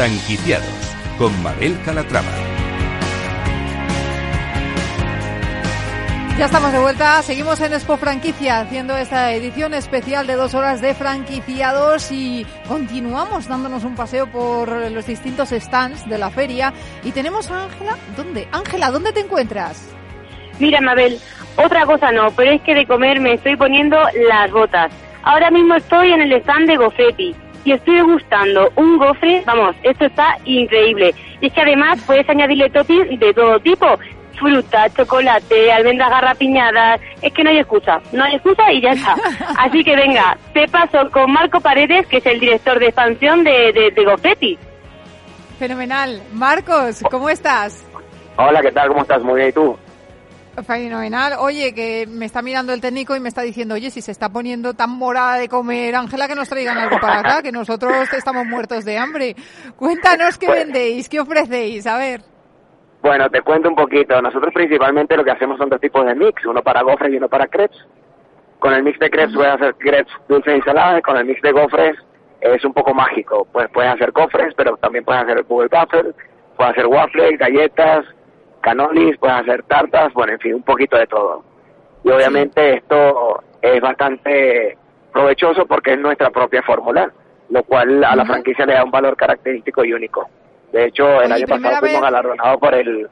Franquiciados con Mabel Calatrava. Ya estamos de vuelta, seguimos en Expo Franquicia haciendo esta edición especial de dos horas de franquiciados y continuamos dándonos un paseo por los distintos stands de la feria y tenemos a Ángela, ¿dónde? Ángela, ¿dónde te encuentras? Mira, Mabel, otra cosa no, pero es que de comer me estoy poniendo las botas. Ahora mismo estoy en el stand de Gofetti y estoy gustando un gofre, vamos, esto está increíble. Y es que además puedes añadirle toppings de todo tipo, fruta, chocolate, almendras garrapiñadas, es que no hay excusa, no hay excusa y ya está. Así que venga, te paso con Marco Paredes, que es el director de expansión de, de, de Gofetti. Fenomenal. Marcos, ¿cómo estás? Hola, ¿qué tal? ¿Cómo estás? Muy bien, ¿y tú? Fenomenal. Oye, que me está mirando el técnico y me está diciendo, oye, si se está poniendo tan morada de comer, Ángela, que nos traigan algo para acá, que nosotros estamos muertos de hambre. Cuéntanos qué Pues- vendéis, qué ofrecéis, a ver. Bueno, te cuento un poquito. Nosotros principalmente lo que hacemos son dos tipos de mix, uno para gofres y uno para crepes. Con el mix de crepes puedes hacer crepes dulces y saladas, con el mix de gofres es un poco mágico. Pues puedes hacer gofres, pero también puedes hacer bubble waffle, puedes hacer waffles, galletas, canolis, puedes hacer tartas, bueno, en fin, un poquito de todo. Y obviamente esto es bastante provechoso porque es nuestra propia fórmula, lo cual a la franquicia le da un valor característico y único. De hecho, el Oye, año pasado fuimos galardonados por el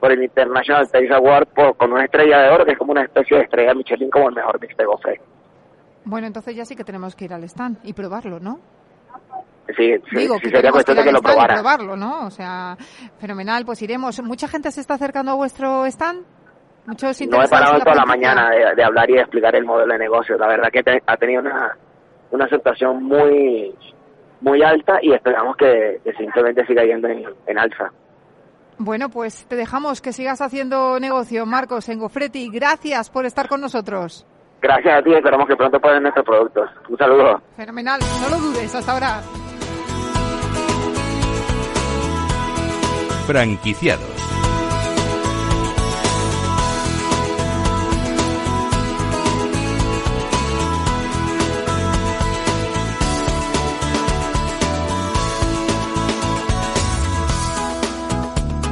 por el International Taste Award por- con una estrella de oro que es como una especie de estrella Michelin como el mejor mix de gofre. Bueno, entonces ya sí que tenemos que ir al stand y probarlo, ¿no? Sí, Digo, sí que sería cuestión de que lo probaras. probarlo, ¿no? O sea, fenomenal, pues iremos. ¿Mucha gente se está acercando a vuestro stand? Muchos No he parado toda la mañana de, de hablar y de explicar el modelo de negocio. La verdad que te- ha tenido una, una aceptación muy muy alta y esperamos que, que simplemente siga yendo en, en alza. Bueno, pues te dejamos que sigas haciendo negocio, Marcos, en Gofretti. Gracias por estar con nosotros. Gracias a ti, esperamos que pronto puedan nuestros productos. Un saludo. Fenomenal, no lo dudes, hasta ahora. Franquiciados.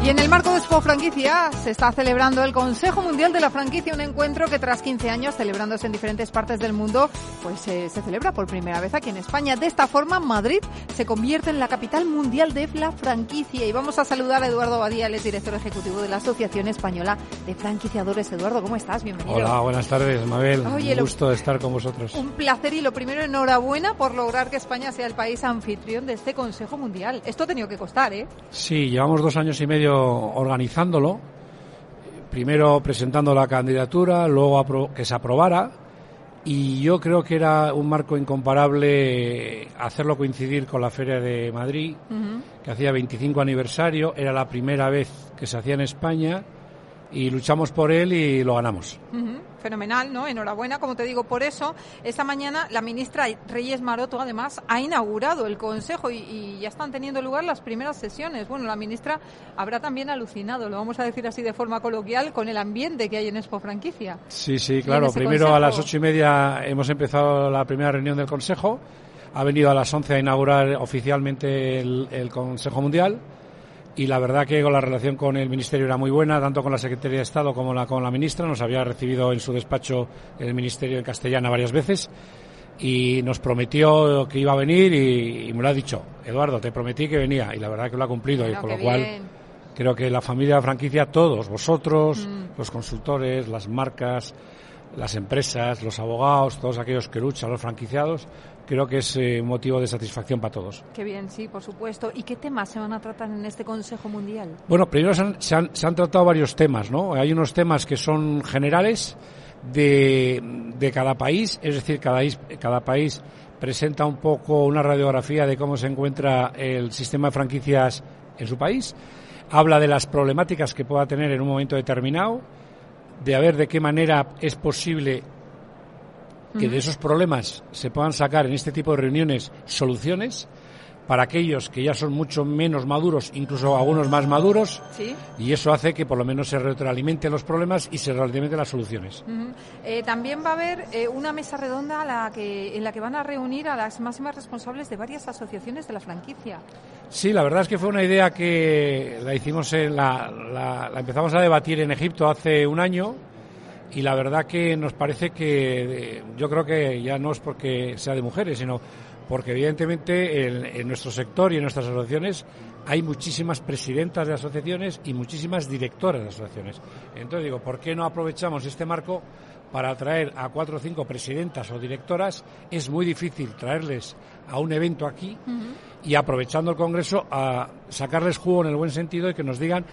Y en el marco de Expo Franquicia se está celebrando el Consejo Mundial de la Franquicia, un encuentro que tras 15 años celebrándose en diferentes partes del mundo, pues eh, se celebra por primera vez aquí en España. De esta forma, Madrid se convierte en la capital mundial de la franquicia. Y vamos a saludar a Eduardo Badía, él es director ejecutivo de la Asociación Española de Franquiciadores. Eduardo, ¿cómo estás? Bienvenido. Hola, buenas tardes, Mabel. Oye, Un lo- gusto de estar con vosotros. Un placer y lo primero, enhorabuena por lograr que España sea el país anfitrión de este Consejo Mundial. Esto ha tenido que costar, ¿eh? Sí, llevamos dos años y medio organizándolo. Primero presentando la candidatura, luego que se aprobara. Y yo creo que era un marco incomparable hacerlo coincidir con la Feria de Madrid, que hacía 25 aniversario. Era la primera vez que se hacía en España y luchamos por él y lo ganamos. Fenomenal, ¿no? Enhorabuena, como te digo, por eso esta mañana la ministra Reyes Maroto además ha inaugurado el Consejo y, y ya están teniendo lugar las primeras sesiones. Bueno, la ministra habrá también alucinado, lo vamos a decir así de forma coloquial, con el ambiente que hay en Expo Franquicia. Sí, sí, claro. Primero a las ocho y media hemos empezado la primera reunión del Consejo. Ha venido a las once a inaugurar oficialmente el, el Consejo Mundial. Y la verdad que con la relación con el Ministerio era muy buena, tanto con la Secretaría de Estado como la, con la ministra. Nos había recibido en su despacho el Ministerio en castellana varias veces y nos prometió que iba a venir y, y me lo ha dicho. Eduardo, te prometí que venía y la verdad que lo ha cumplido. y con lo cual bien. creo que la familia de franquicia, todos, vosotros, Mm. los consultores, las marcas, las empresas, los abogados, todos aquellos que luchan, los franquiciados, creo que es eh, motivo de satisfacción para todos. Qué bien, sí, por supuesto. ¿Y qué temas se van a tratar en este Consejo Mundial? Bueno, primero se han, se han- se han tratado varios temas, ¿no? Hay unos temas que son generales de, de cada país, es decir, cada, cada país presenta un poco una radiografía de cómo se encuentra el sistema de franquicias en su país, habla de las problemáticas que pueda tener en un momento determinado, de a ver de qué manera es posible que de esos problemas se puedan sacar en este tipo de reuniones soluciones, para aquellos que ya son mucho menos maduros, incluso algunos más maduros, Sí. y eso hace que por lo menos se retroalimenten los problemas y se retroalimenten las soluciones. Eh, también va a haber eh, una mesa redonda a la que, en la que van a reunir a las máximas responsables de varias asociaciones de la franquicia. Sí, la verdad es que fue una idea que la hicimos en la, la- la empezamos a debatir en Egipto hace un año y la verdad que nos parece que eh, yo creo que ya no es porque sea de mujeres, sino porque evidentemente en, en nuestro sector y en nuestras asociaciones hay muchísimas presidentas de asociaciones y muchísimas directoras de asociaciones. Entonces digo, ¿por qué no aprovechamos este marco para traer a cuatro o cinco presidentas o directoras? Es muy difícil traerles a un evento aquí y aprovechando el Congreso a sacarles jugo en el buen sentido y que nos digan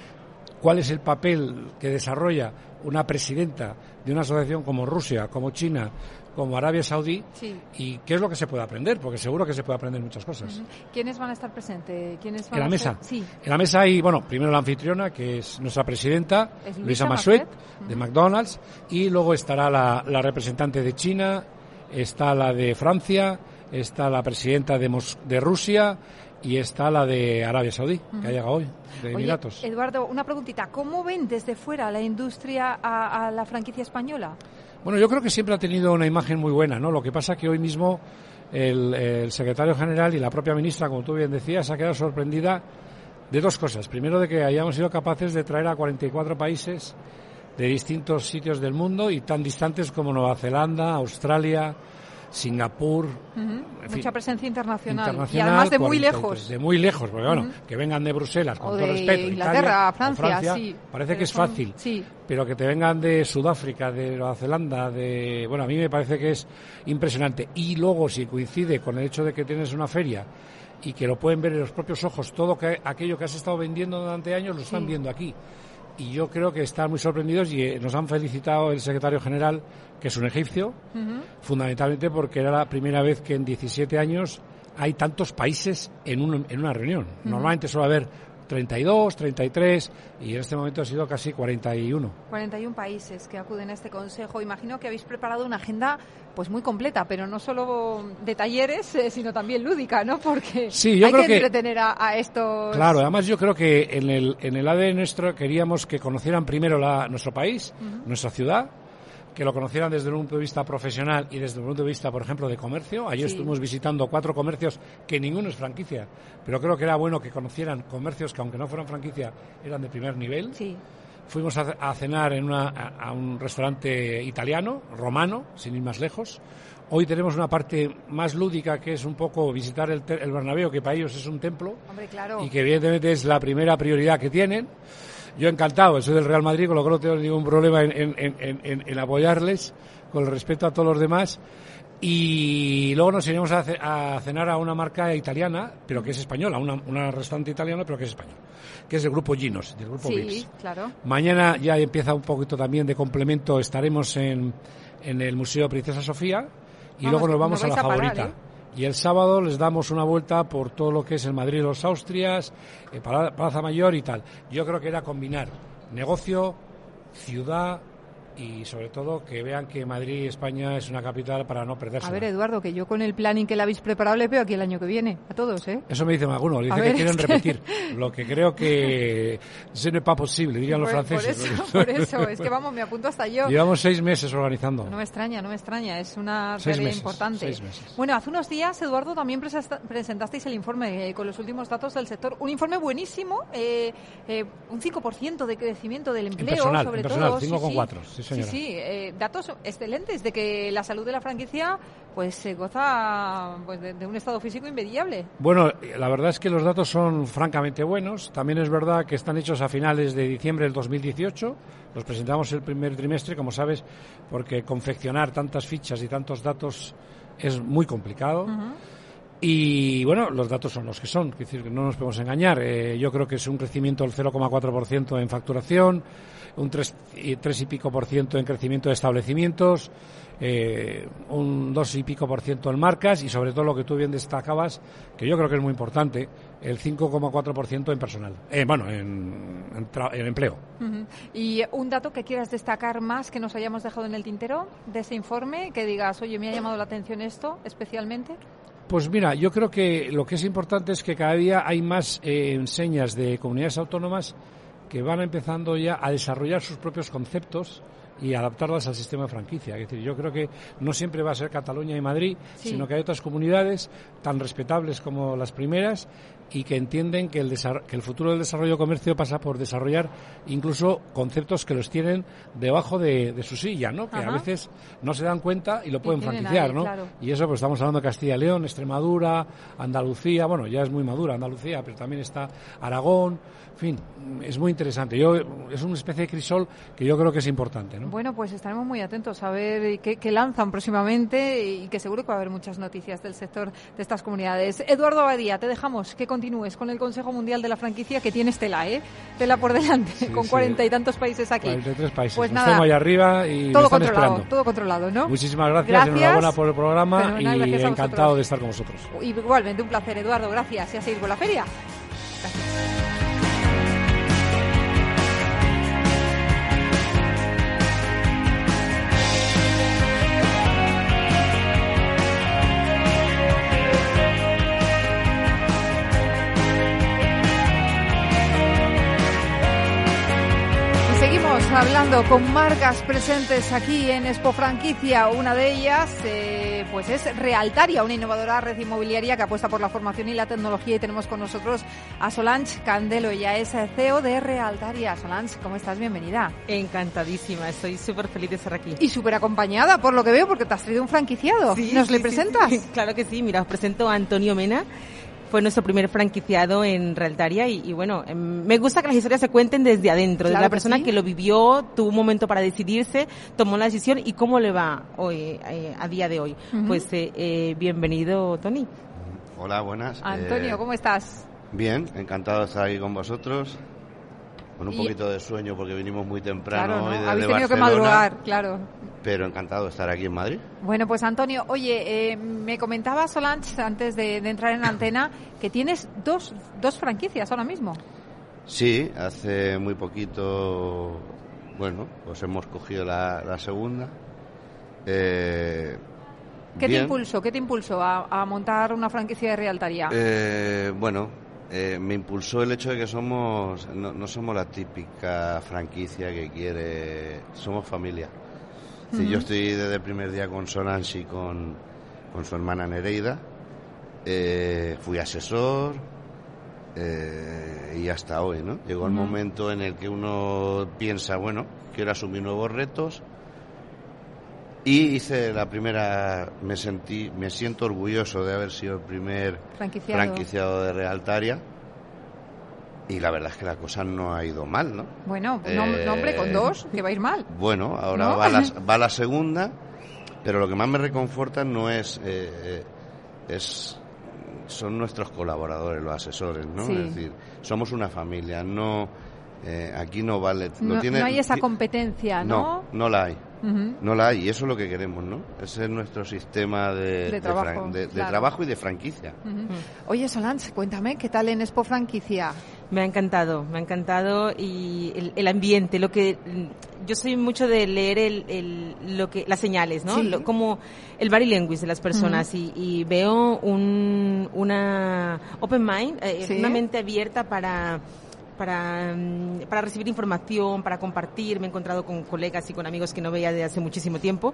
cuál es el papel que desarrolla una presidenta de una asociación como Rusia, como China, como Arabia Saudí Sí. y qué es lo que se puede aprender, porque seguro que se puede aprender muchas cosas. ¿Quiénes van a estar presentes? ¿Quiénes van En la a mesa. ser? Sí. En la mesa hay, bueno, primero la anfitriona, que es nuestra presidenta, Es Luisa Luisa Masuet, de McDonald's, y luego estará la, la representante de China, está la de Francia, está la presidenta de, Mos- de Rusia y está la de Arabia Saudí, que ha llegado hoy, de Oye, Emiratos. Eduardo, una preguntita. ¿Cómo ven desde fuera la industria a, a la franquicia española? Bueno, yo creo que siempre ha tenido una imagen muy buena, ¿no? Lo que pasa que hoy mismo el, el secretario general y la propia ministra, como tú bien decías, ha quedado sorprendida de dos cosas. Primero, de que hayamos sido capaces de traer a 44 países de distintos sitios del mundo y tan distantes como Nueva Zelanda, Australia, Singapur, en fin, Mucha presencia internacional. internacional, y además de muy 43, lejos. De muy lejos, porque bueno, que vengan de Bruselas, con O todo de respeto, Inglaterra, Italia, Francia, sí. parece que es son- fácil sí. pero que te vengan de Sudáfrica, de Nueva Zelanda, de bueno, a mí me parece que es impresionante. Y luego si coincide con el hecho de que tienes una feria y que lo pueden ver en los propios ojos, todo que, aquello que has estado vendiendo durante años lo están Sí. viendo aquí. Y yo creo que están muy sorprendidos y eh, nos han felicitado el secretario general, que es un egipcio, fundamentalmente porque era la primera vez que en 17 años hay tantos países en, un- en una reunión. Normalmente suele haber 32, 33 y en este momento ha sido casi 41. 41 países que acuden a este consejo. Imagino que habéis preparado una agenda pues muy completa, pero no solo de talleres, eh, sino también lúdica, ¿no? Porque Sí, yo hay creo que que- entretener a, a estos. Claro, además yo creo que en el, en el ADN nuestro queríamos que conocieran primero la, nuestro país, nuestra ciudad, que lo conocieran desde un punto de vista profesional y desde un punto de vista, por ejemplo, de comercio. Ayer Sí. estuvimos visitando cuatro comercios que ninguno es franquicia, pero creo que era bueno que conocieran comercios que aunque no fueran franquicia eran de primer nivel. Sí. Fuimos a, a cenar en una, a, a un restaurante italiano, romano, sin ir más lejos. Hoy tenemos una parte más lúdica que es un poco visitar el, el Bernabéu, que para ellos es un templo Hombre, claro. y que evidentemente es la primera prioridad que tienen. Yo encantado, soy del Real Madrid, con lo que no tengo ningún problema en, en- en- en- en apoyarles, con el respeto a todos los demás. Y luego nos iremos a, ce- a cenar a una marca italiana, pero que es española, una, una restaurante italiana, pero que es español, que es el grupo Ginos, del grupo Sí, Vips. claro. Mañana ya empieza un poquito también de complemento, estaremos en, en el Museo Princesa Sofía y Vamos, luego nos no vamos a la a parar, favorita. ¿eh? Y el sábado les damos una vuelta por todo lo que es el Madrid los Austrias, eh, Plaza Mayor y tal. Yo creo que era combinar negocio, ciudad y sobre todo que vean que Madrid, España, es una capital para no perderse. A ver, Eduardo, que yo con el planning que le habéis preparado le veo aquí el año que viene. A todos, ¿eh? Eso me dicen algunos, dicen ver, que quieren es que- repetir. Lo que creo que ce n'est pas posible, dirían los por, por franceses. eso, por eso. Es que vamos, me apunto hasta yo. Llevamos seis meses organizando. No me extraña, no me extraña, es una Seis meses, importante. seis meses. Bueno, hace unos días, Eduardo, también presentasteis el informe eh, con los últimos datos del sector. Un informe buenísimo, eh, eh, un 5% de crecimiento del empleo, personal, sobre todo. 5,4, sí, señora. Sí, sí, eh, datos excelentes de que la salud de la franquicia pues se goza pues, de, de un estado físico inmediable. Bueno, la verdad es que los datos son francamente buenos. También es verdad que están hechos a finales de diciembre del 2018. Los presentamos el primer trimestre, como sabes, porque confeccionar tantas fichas y tantos datos es muy complicado. Y bueno, los datos son los que son, es decir, que no nos podemos engañar. Eh, yo creo que es un crecimiento del 0,4% en facturación, un 3 y, 3 y pico por ciento en crecimiento de establecimientos, eh, un 2 y pico por ciento en marcas y sobre todo lo que tú bien destacabas, que yo creo que es muy importante, el 5,4% en personal. Eh, bueno, en, en empleo. Y un dato que quieras destacar más que nos hayamos dejado en el tintero de ese informe, que digas, oye, me ha llamado la atención esto especialmente. Pues mira, yo creo que lo que es importante es que cada día hay más eh, enseñas de comunidades autónomas que van empezando ya a desarrollar sus propios conceptos y adaptarlas al sistema de franquicia. Es decir, yo creo que no siempre va a ser Cataluña y Madrid, sino que hay otras comunidades tan respetables como las primeras y que entienden que el, que el futuro del desarrollo de comercio pasa por desarrollar incluso conceptos que los tienen debajo de, su silla, ¿no? Que a veces no se dan cuenta y lo pueden franquiciar, ¿no? Y eso pues estamos hablando de Castilla y León, Extremadura, Andalucía, bueno, ya es muy madura Andalucía, pero también está Aragón, en fin, es muy interesante. Yo, es una especie de crisol que yo creo que es importante, ¿no? Bueno, pues estaremos muy atentos a ver qué, qué lanzan próximamente y que seguro que va a haber muchas noticias del sector de estas comunidades. Eduardo Abadía, te dejamos que continúes con el Consejo Mundial de la Franquicia que tienes tela, ¿eh? Tela por delante, con cuarenta y tantos países aquí. 43 países. Pues nada, allá arriba y todo controlado, todo controlado, ¿no? Muchísimas gracias, enhorabuena por el programa y encantado de estar con vosotros. Igualmente, un placer, Eduardo, gracias y a seguir con la feria. Hablando con marcas presentes aquí en Expo Franquicia. Una de ellas, eh, pues es Realtaria, una innovadora red inmobiliaria que apuesta por la formación y la tecnología. Y tenemos con nosotros a Solange Candelo. Ella es CEO de Realtaria. Solange, ¿cómo estás? Bienvenida. Encantadísima, estoy súper feliz de estar aquí. Y súper acompañada, por lo que veo, porque te has traído un franquiciado. ¿Nos le presentas? claro que sí. Mira, os presento a Antonio Mena fue nuestro primer franquiciado en Realtaria y, bueno, em, me gusta que las historias se cuenten desde adentro, desde la persona que lo vivió, tuvo un momento para decidirse, tomó la decisión y cómo le va hoy eh, a día de hoy. Pues eh, eh, bienvenido, Tony. Hola, buenas. Antonio, ¿cómo estás? Bien, encantado de estar aquí con vosotros. Con un poquito de sueño porque vinimos muy temprano claro, desde Habéis tenido que madrugar, claro. Pero encantado de estar aquí en Madrid. Bueno, pues Antonio, oye, eh, me comentaba Solange antes de, entrar en antena que tienes dos, dos franquicias ahora mismo. Sí, hace muy poquito, bueno, pues hemos cogido la, segunda. Eh, ¿Qué te impulsó? ¿Qué te impulsó a, montar una franquicia de realtaría? Eh, bueno, eh, me impulsó el hecho de que somos no, somos la típica franquicia que quiere somos familia. Yo estoy desde el primer día con Solange y con, con su hermana Nereida. Eh, fui asesor eh, y hasta hoy no llegó el momento en el que uno piensa bueno quiero asumir nuevos retos y hice la primera, me sentí, me siento orgulloso de haber sido el primer franquiciado, de Realtaria. Y la verdad es que la cosa no ha ido mal, ¿no? Bueno, no, hombre, con dos, que va a ir mal. Bueno, ahora va, la, va la segunda, pero lo que más me reconforta no es, eh, eh, es son nuestros colaboradores, los asesores, ¿no? Es decir, somos una familia, no, eh, aquí no vale. No, no hay esa competencia, ¿no? No, no la hay. No la hay, y eso es lo que queremos, ¿no? Ese es nuestro sistema de, trabajo, y de franquicia. Oye, Solange, cuéntame, ¿qué tal en Expo Franquicia? Me ha encantado, me ha encantado y el, ambiente, lo que yo soy mucho de leer el, lo que las señales, ¿no? como el body language de las personas y, veo un, una open mind, eh, una mente abierta para para, mm, para recibir información, para compartir. Me he encontrado con colegas y con amigos que no veía desde hace muchísimo tiempo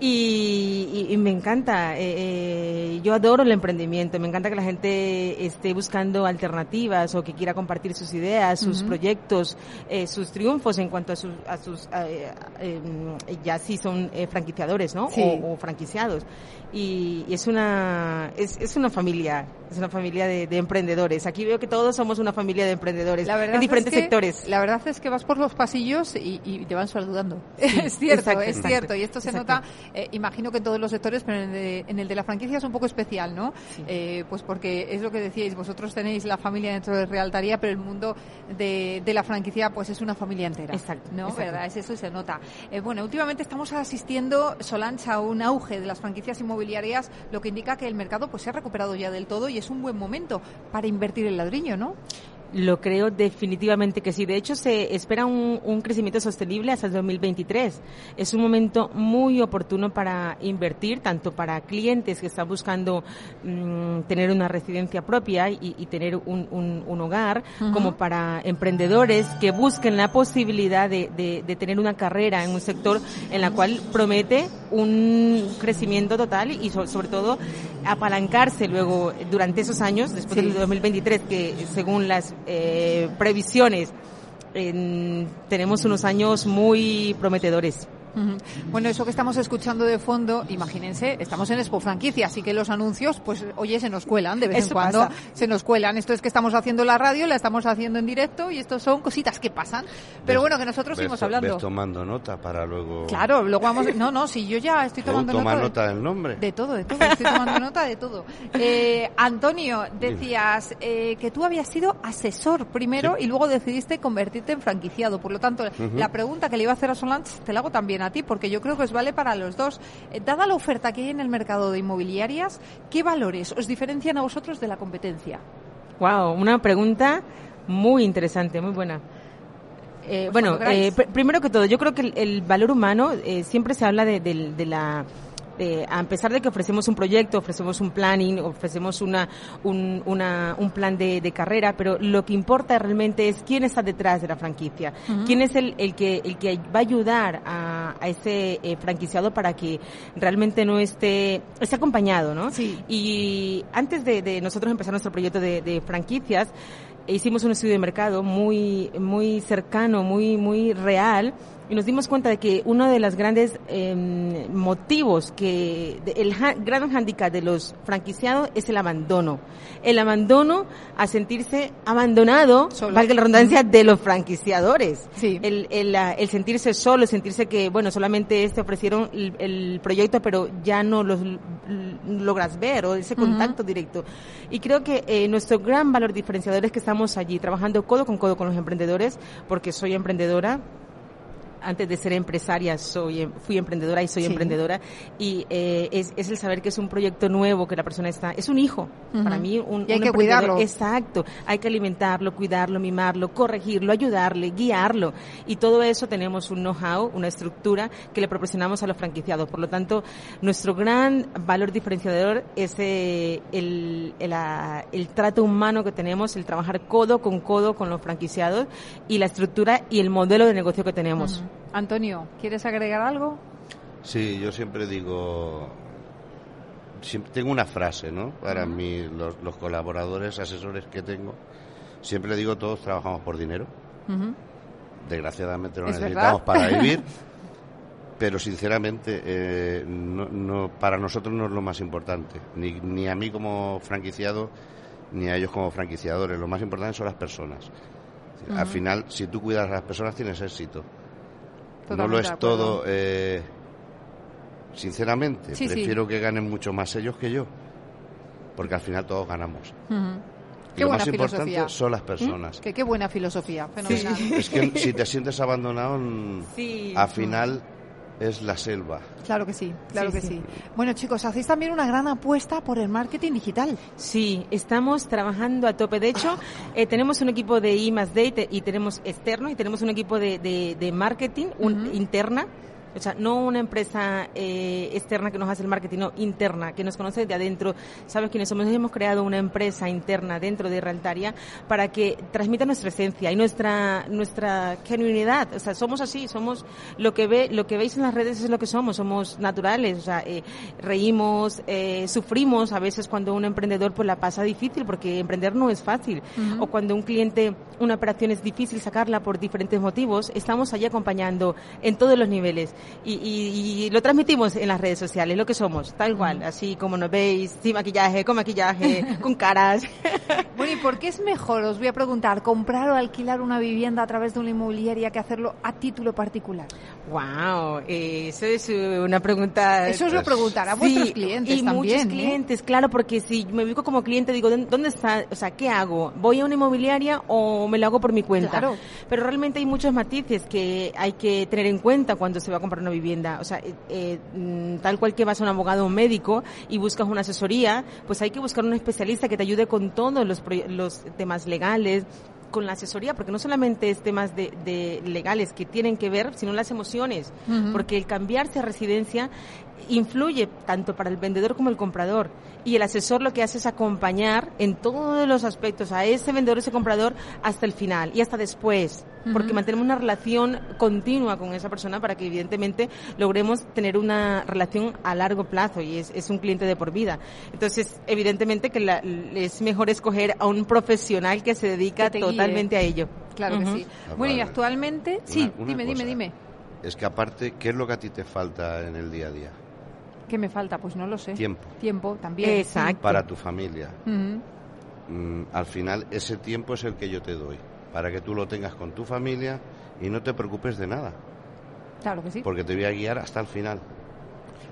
y, me encanta. Eh, eh, yo adoro el emprendimiento, me encanta que la gente esté buscando alternativas o que quiera compartir sus ideas, sus proyectos, eh, sus triunfos en cuanto a sus, a sus em, ya si son franquiciadores, ¿no? O, franquiciados. Y, es una es, es una familia, es una familia de, de emprendedores. Aquí veo que todos somos una familia de emprendedores en diferentes sectores. La verdad es que vas por los pasillos y, te van saludando. es cierto, es cierto. Y esto se nota, eh, imagino que en todos los sectores, pero en el, de, la franquicia es un poco especial, ¿no? Eh, pues porque es lo que decíais, vosotros tenéis la familia dentro de Realtaría, pero el mundo de, la franquicia pues es una familia entera. Exacto. ¿No? ¿Verdad? Es eso y se nota. Eh, bueno, últimamente estamos asistiendo, Solancha, a un auge de las franquicias inmobiliarias, lo que indica que el mercado pues se ha recuperado ya del todo y es un buen momento para invertir el ladrillo, ¿no? Lo creo definitivamente que sí. De hecho, se espera un, un, crecimiento sostenible hasta el 2023. Es un momento muy oportuno para invertir, tanto para clientes que están buscando mm, tener una residencia propia y, y tener un, un, un hogar, como para emprendedores que busquen la posibilidad de, de, de, tener una carrera en un sector en la cual promete un crecimiento total y sobre todo apalancarse luego durante esos años, después del 2023, que según las eh, previsiones, tenemos unos años muy prometedores. Bueno, eso que estamos escuchando de fondo, imagínense, estamos en Expo Franquicia, así que los anuncios, pues oye, se nos cuelan de vez en cuando, se nos cuelan. Esto es que estamos haciendo la radio, la estamos haciendo en directo y esto son cositas que pasan. Pero bueno, que nosotros seguimos hablando. tomando nota para luego. Claro, luego vamos. No, no, si yo ya estoy tomando toma nota. del nombre. De todo, de todo. Estoy tomando nota de todo. Eh, Antonio, decías eh, que tú habías sido asesor primero y luego decidiste convertirte en franquiciado. Por lo tanto, la pregunta que le iba a hacer a Solange te la hago también a ti, porque yo creo que os vale para los dos. Eh, dada la oferta que hay en el mercado de inmobiliarias, ¿qué valores os diferencian a vosotros de la competencia? Wow, una pregunta muy interesante, muy buena. Eh, pues bueno, eh, primero que todo, yo creo que el, valor humano siempre se habla de la eh, a pesar de que ofrecemos un proyecto, ofrecemos un planning, ofrecemos una, un, una, un plan de, de, carrera, pero lo que importa realmente es quién está detrás de la franquicia, quién es el, el, que, el que va a ayudar a, a ese eh, franquiciado para que realmente no esté, esté acompañado, ¿no? Sí. Y antes de, de nosotros empezar nuestro proyecto de, de franquicias, hicimos un estudio de mercado muy, muy cercano, muy, muy real, y nos dimos cuenta de que uno de los grandes eh, motivos que el gran handicap de los franquiciados es el abandono. El abandono a sentirse abandonado valga la redundancia de los franquiciadores. Sí. el, el, el, sentirse solo sentirse que bueno solamente este ofrecieron el, el proyecto pero ya no los logras ver o ese contacto uh -huh. directo. Y creo que eh, nuestro gran valor diferenciador es que estamos allí trabajando codo con codo con los emprendedores porque soy emprendedora antes de ser empresaria soy em, fui emprendedora y soy sí. emprendedora. Y eh, es, es, el saber que es un proyecto nuevo que la persona está es un hijo. Uh -huh. para mí un, y hay un que cuidarlo. Exacto. Hay que alimentarlo cuidarlo mimarlo corregirlo ayudarle guiarlo. Y todo eso tenemos un know-how una estructura que le proporcionamos a los franquiciados. Por lo tanto nuestro gran valor diferenciador es eh, el, el, el, el trato humano que tenemos el trabajar codo con codo con los franquiciados y la estructura y el modelo de negocio que tenemos. Uh -huh. Antonio, ¿quieres agregar algo? Sí, yo siempre digo, siempre tengo una frase, ¿no? Para uh -huh. mí, los, los, colaboradores, asesores que tengo, siempre digo, todos trabajamos por dinero. Uh -huh. Desgraciadamente lo necesitamos verdad? para vivir. pero sinceramente eh, no, no, para nosotros no es lo más importante, ni, ni a mí como franquiciado, ni a ellos como franquiciadores. Lo más importante son las personas. Uh -huh. Al final, si tú cuidas a las personas, tienes éxito. Totalmente no lo es todo, eh, sinceramente. Sí, prefiero sí. que ganen mucho más ellos que yo, porque al final todos ganamos. Uh -huh. Y lo más importante son las personas. ¿Mm? Que, qué buena filosofía, fenomenal. Sí. Es que si te sientes abandonado, al final es la selva. Claro que sí, claro sí, que sí. sí. Bueno, chicos, hacéis también una gran apuesta por el marketing digital. Sí, estamos trabajando a tope. De hecho, eh, tenemos un equipo de I más D y tenemos externo y tenemos un equipo de, de, de marketing un, uh -huh. interna o sea, no una empresa eh, externa que nos hace el marketing, no interna, que nos conoce de adentro, sabes quiénes somos. Hemos creado una empresa interna dentro de Realtaria para que transmita nuestra esencia y nuestra nuestra genuinidad. O sea, somos así, somos lo que ve, lo que veis en las redes es lo que somos, somos naturales. O sea, eh, reímos, eh, sufrimos a veces cuando un emprendedor pues la pasa difícil porque emprender no es fácil. Uh -huh. O cuando un cliente, una operación es difícil sacarla por diferentes motivos, estamos allí acompañando en todos los niveles y, y, y, lo transmitimos en las redes sociales, lo que somos, tal cual, así como nos veis, sin maquillaje, con maquillaje, con caras. Bueno, ¿y por qué es mejor, os voy a preguntar, comprar o alquilar una vivienda a través de una inmobiliaria que hacerlo a título particular? Wow, eso es una pregunta. Eso os lo preguntará a vuestros clientes y también. muchos ¿eh? clientes, claro, porque si me ubico como cliente, digo, ¿dónde está? O sea, ¿qué hago? ¿Voy a una inmobiliaria o me lo hago por mi cuenta? Claro. Pero realmente hay muchos matices que hay que tener en cuenta cuando se va a comprar una vivienda. O sea, eh, mm, tal cual que vas a un abogado o un médico y buscas una asesoría, pues hay que buscar un especialista que te ayude con todos los, los temas legales, con la asesoría, porque no solamente es temas de, legales que tienen que ver, sino las emociones, porque el cambiarse a residencia influye tanto para el vendedor como el comprador. Y el asesor lo que hace es acompañar en todos los aspectos a ese vendedor, ese comprador, hasta el final y hasta después. Porque mantenemos una relación continua con esa persona para que evidentemente logremos tener una relación a largo plazo y es, un cliente de por vida. Entonces, evidentemente que es mejor escoger a un profesional que se dedica totalmente a ello. Claro que sí. Bueno, y actualmente, sí, dime, dime, dime. Es que aparte, ¿qué es lo que a ti te falta en el día a día? ¿Qué me falta? Pues no lo sé. Tiempo. Tiempo también. Exacto. Para tu familia. Mm, al final, ese tiempo es el que yo te doy. Para que tú lo tengas con tu familia y no te preocupes de nada. Claro que sí. Porque te voy a guiar hasta el final.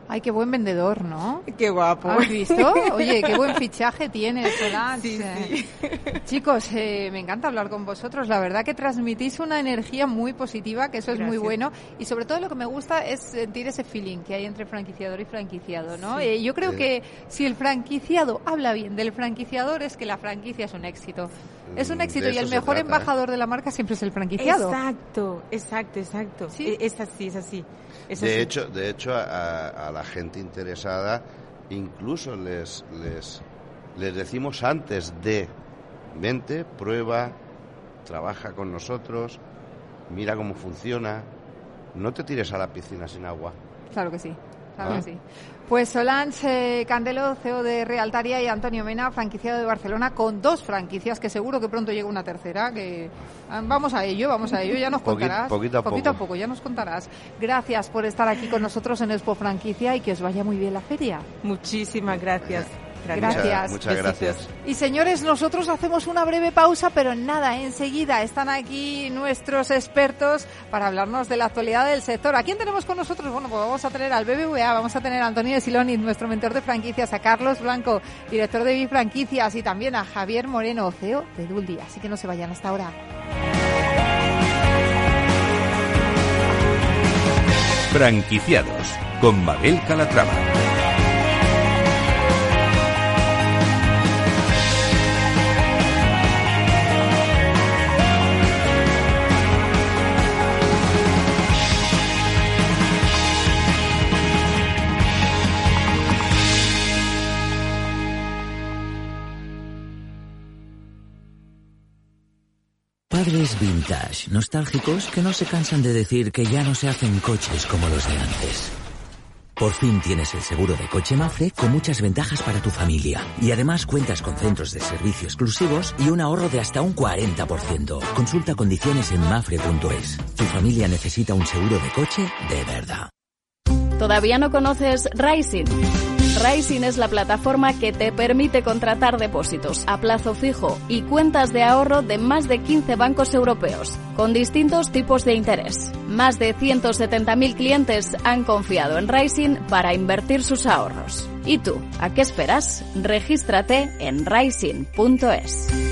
Ay, qué buen vendedor, ¿no? Qué guapo. ¿Has visto? Oye, qué buen fichaje tiene Solange. Chicos, eh, me encanta hablar con vosotros. La verdad que transmitís una energía muy positiva, que eso es muy bueno. Y sobre todo lo que me gusta es sentir ese feeling que hay entre franquiciador y franquiciado, ¿no? Eh, yo creo que si el franquiciado habla bien del franquiciador es que la franquicia es un éxito. Es un éxito y el mejor ¿eh? embajador de la marca siempre es el franquiciado. Exacto, exacto, exacto. ¿Sí? Es así, es así de hecho, de hecho a, la gente interesada incluso les, les, les decimos antes de vente, prueba, trabaja con nosotros, mira cómo funciona, no te tires a la piscina sin agua. Claro que sí, claro que ¿Ah? sí. Pues Solange Candelo, CEO de Realtaria, y Antonio Mena, franquiciado de Barcelona, con dos franquicias, que seguro que pronto llega una tercera, que ah, vamos a ello, vamos a ello, ya nos contarás. Poquito, a, poquito poco. ya nos contarás. Gracias por estar aquí con nosotros en Expo Franquicia y que os vaya muy bien la feria. Muchísimas gracias. Gracias. Muchas, gracias. Y señores, nosotros hacemos una breve pausa, pero nada, enseguida están aquí nuestros expertos para hablarnos de la actualidad del sector. ¿A quién tenemos con nosotros? Bueno, pues vamos a tener al BBVA, vamos a tener a Antonio de Siloni, nuestro mentor de franquicias, a Carlos Blanco, director de Bifranquicias, y también a Javier Moreno, CEO de Duldi. Así que no se vayan hasta ahora. Franquiciados con Mabel Calatrava. Padres vintage, nostálgicos que no se cansan de decir que ya no se hacen coches como los de antes. Por fin tienes el seguro de coche Mafre con muchas ventajas para tu familia. Y además cuentas con centros de servicio exclusivos y un ahorro de hasta un 40%. Consulta condiciones en mafre.es. Tu familia necesita un seguro de coche de verdad. ¿Todavía no conoces Rising? Rising es la plataforma que te permite contratar depósitos a plazo fijo y cuentas de ahorro de más de 15 bancos europeos, con distintos tipos de interés. Más de 170.000 clientes han confiado en Rising para invertir sus ahorros. ¿Y tú? ¿A qué esperas? Regístrate en rising.es.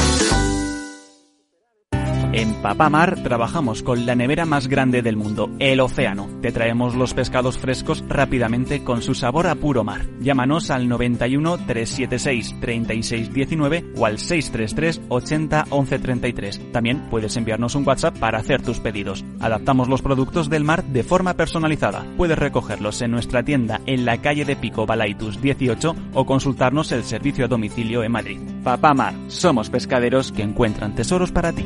En Papamar trabajamos con la nevera más grande del mundo, el océano. Te traemos los pescados frescos rápidamente con su sabor a puro mar. Llámanos al 91 376 3619 o al 633 80 11 33. También puedes enviarnos un WhatsApp para hacer tus pedidos. Adaptamos los productos del mar de forma personalizada. Puedes recogerlos en nuestra tienda en la calle de Pico Balaitus 18 o consultarnos el servicio a domicilio en Madrid. Papamar, somos pescaderos que encuentran tesoros para ti.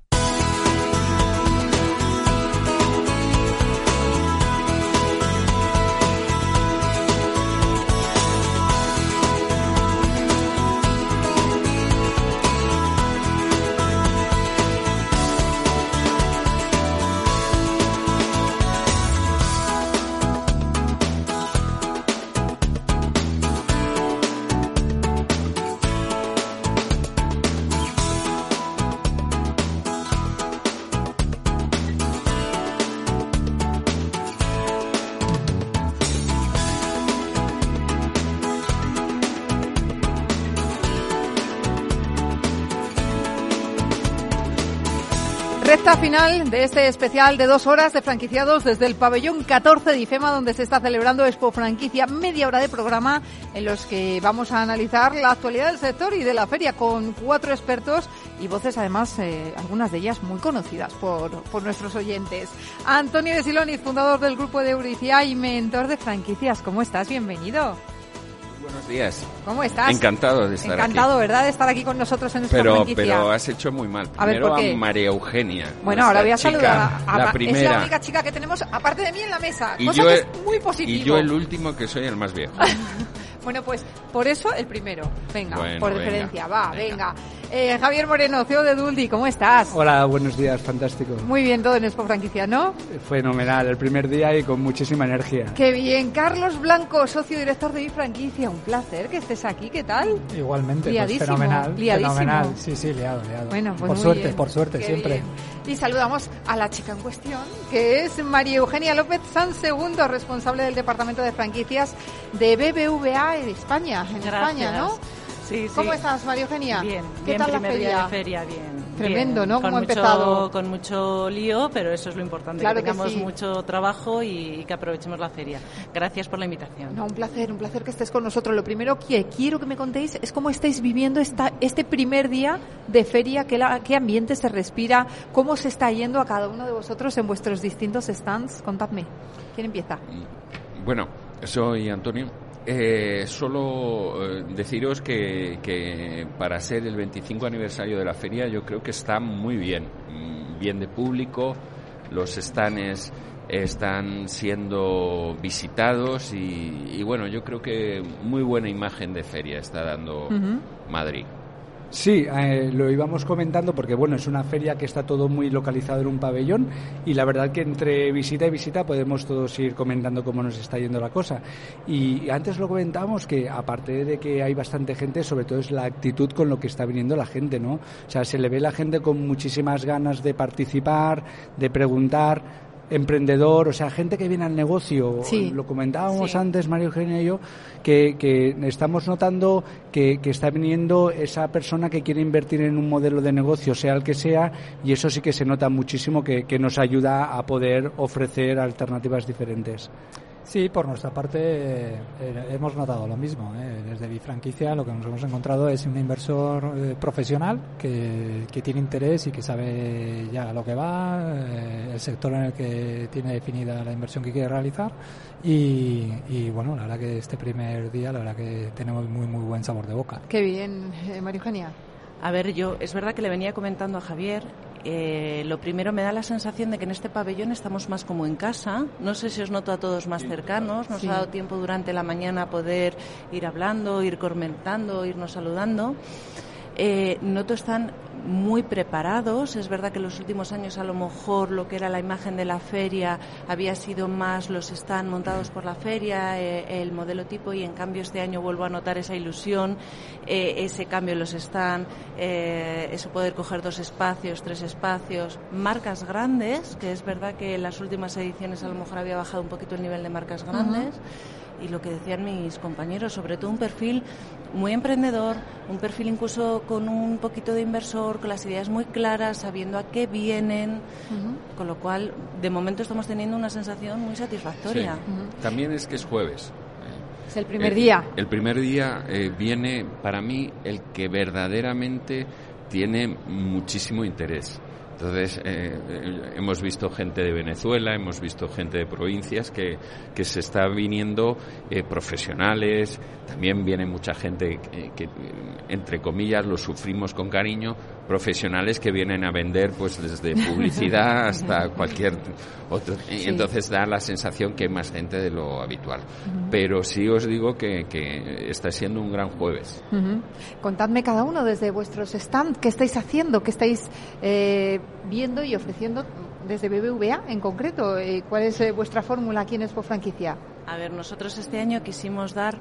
De este especial de dos horas de franquiciados desde el pabellón 14 de IFEMA, donde se está celebrando Expo Franquicia, media hora de programa en los que vamos a analizar la actualidad del sector y de la feria con cuatro expertos y voces, además, eh, algunas de ellas muy conocidas por, por nuestros oyentes. Antonio de Siloni, fundador del grupo de Euricia y mentor de franquicias. ¿Cómo estás? Bienvenido. Buenos días. ¿Cómo estás? Encantado de estar Encantado, aquí. ¿verdad? De estar aquí con nosotros en esta pero, franquicia. Pero has hecho muy mal. A ver, Primero ¿por qué? a María Eugenia. Bueno, ahora voy a nuestra saludar a, a- la Es primera. la única chica que tenemos, aparte de mí, en la mesa. y cosa yo, que es muy positivo. y yo el último que soy el más viejo. Bueno, pues por eso el primero. Venga, Bueno, por venga, diferencia. Va, venga. Eh, Javier Moreno, CEO de Duldi, ¿cómo estás? Hola, buenos días, fantástico. Muy bien todo en Expo Franquicia, ¿no? Fenomenal, el primer día y con muchísima energía. Qué bien. Carlos Blanco, socio director de Mi Franquicia. Un placer que estés aquí. ¿Qué tal? Igualmente, pues Liadísimo, fenomenal, liadísimo. fenomenal. Sí, sí, liado, liado. Bueno, pues por muy suerte, bien. por suerte, Qué siempre. bien. Y saludamos a la chica en cuestión, que es María Eugenia López San Segundo, responsable del Departamento de Franquicias de BBVA en España, en Gracias. España, ¿no? Sí, sí. ¿Cómo estás, María Eugenia? Bien, ¿Qué bien, tal la feria? día de feria, bien. Tremendo, bien. ¿no? Con ¿Cómo ha mucho, empezado? Con mucho lío, pero eso es lo importante, Claro que que tengamos sí. mucho trabajo y, y que aprovechemos la feria. Gracias por la invitación. No, un placer, un placer que estés con nosotros. Lo primero que quiero que me contéis es cómo estáis viviendo esta, este primer día de feria, qué, la- qué ambiente se respira, cómo se está yendo a cada uno de vosotros en vuestros distintos stands. Contadme. ¿Quién empieza? Bueno, soy Antonio. Eh, solo eh, deciros que, que para ser el 25 aniversario de la feria yo creo que está muy bien, Mm, bien de público, los stands están siendo visitados y, y bueno, yo creo que muy buena imagen de feria está dando. Madrid. Sí, eh, lo íbamos comentando porque bueno, es una feria que está todo muy localizado en un pabellón y la verdad que entre visita y visita podemos todos ir comentando cómo nos está yendo la cosa. Y antes lo comentábamos que aparte de que hay bastante gente, sobre todo es la actitud con lo que está viniendo la gente, ¿no? O sea, se le ve la gente con muchísimas ganas de participar, de preguntar emprendedor, o sea, gente que viene al negocio. Sí. Lo comentábamos Sí. antes, María Eugenia y yo, que, que estamos notando que, que está viniendo esa persona que quiere invertir en un modelo de negocio, sea el que sea, y eso sí que se nota muchísimo que, que nos ayuda a poder ofrecer alternativas diferentes. Sí, por nuestra parte eh, hemos notado lo mismo. eh. Desde Bifranquicia lo que nos hemos encontrado es un inversor eh, profesional que, que tiene interés y que sabe ya a lo que va, eh, el sector en el que tiene definida la inversión que quiere realizar y, y, bueno, la verdad que este primer día la verdad que tenemos muy muy buen sabor de boca. Qué bien, eh, María Eugenia. A ver, yo es verdad que le venía comentando a Javier. Eh, lo primero me da la sensación de que en este pabellón estamos más como en casa. No sé si os noto a todos más cercanos. Nos Sí. ha dado tiempo durante la mañana a poder ir hablando, ir comentando, irnos saludando. Eh, noto están muy preparados. Es verdad que en los últimos años a lo mejor lo que era la imagen de la feria había sido más los están montados por la feria, eh, el modelo tipo y en cambio este año vuelvo a notar esa ilusión, eh, ese cambio en los están, eh, eso poder coger dos espacios, tres espacios, marcas grandes, que es verdad que en las últimas ediciones a lo mejor había bajado un poquito el nivel de marcas grandes y lo que decían mis compañeros, sobre todo un perfil muy emprendedor, un perfil incluso con un poquito de inversor, con las ideas muy claras, sabiendo a qué vienen, con lo cual de momento estamos teniendo una sensación muy satisfactoria. Sí. También es que es jueves. Es el primer Eh, día. El primer día eh, viene para mí el que verdaderamente tiene muchísimo interés. Entonces, eh, eh, hemos visto gente de Venezuela, hemos visto gente de provincias que, que se está viniendo eh, profesionales, también viene mucha gente que, entre comillas, lo sufrimos con cariño, profesionales que vienen a vender pues desde publicidad hasta cualquier otro. Y entonces da la sensación que hay más gente de lo habitual. Pero sí os digo que, que, está siendo un gran jueves. Contadme cada uno desde vuestros stand, qué estáis haciendo, qué estáis eh, viendo y ofreciendo desde BBVA en concreto. Eh, ¿Cuál es eh, vuestra fórmula aquí en Expo Franquicia? A ver, nosotros este año quisimos dar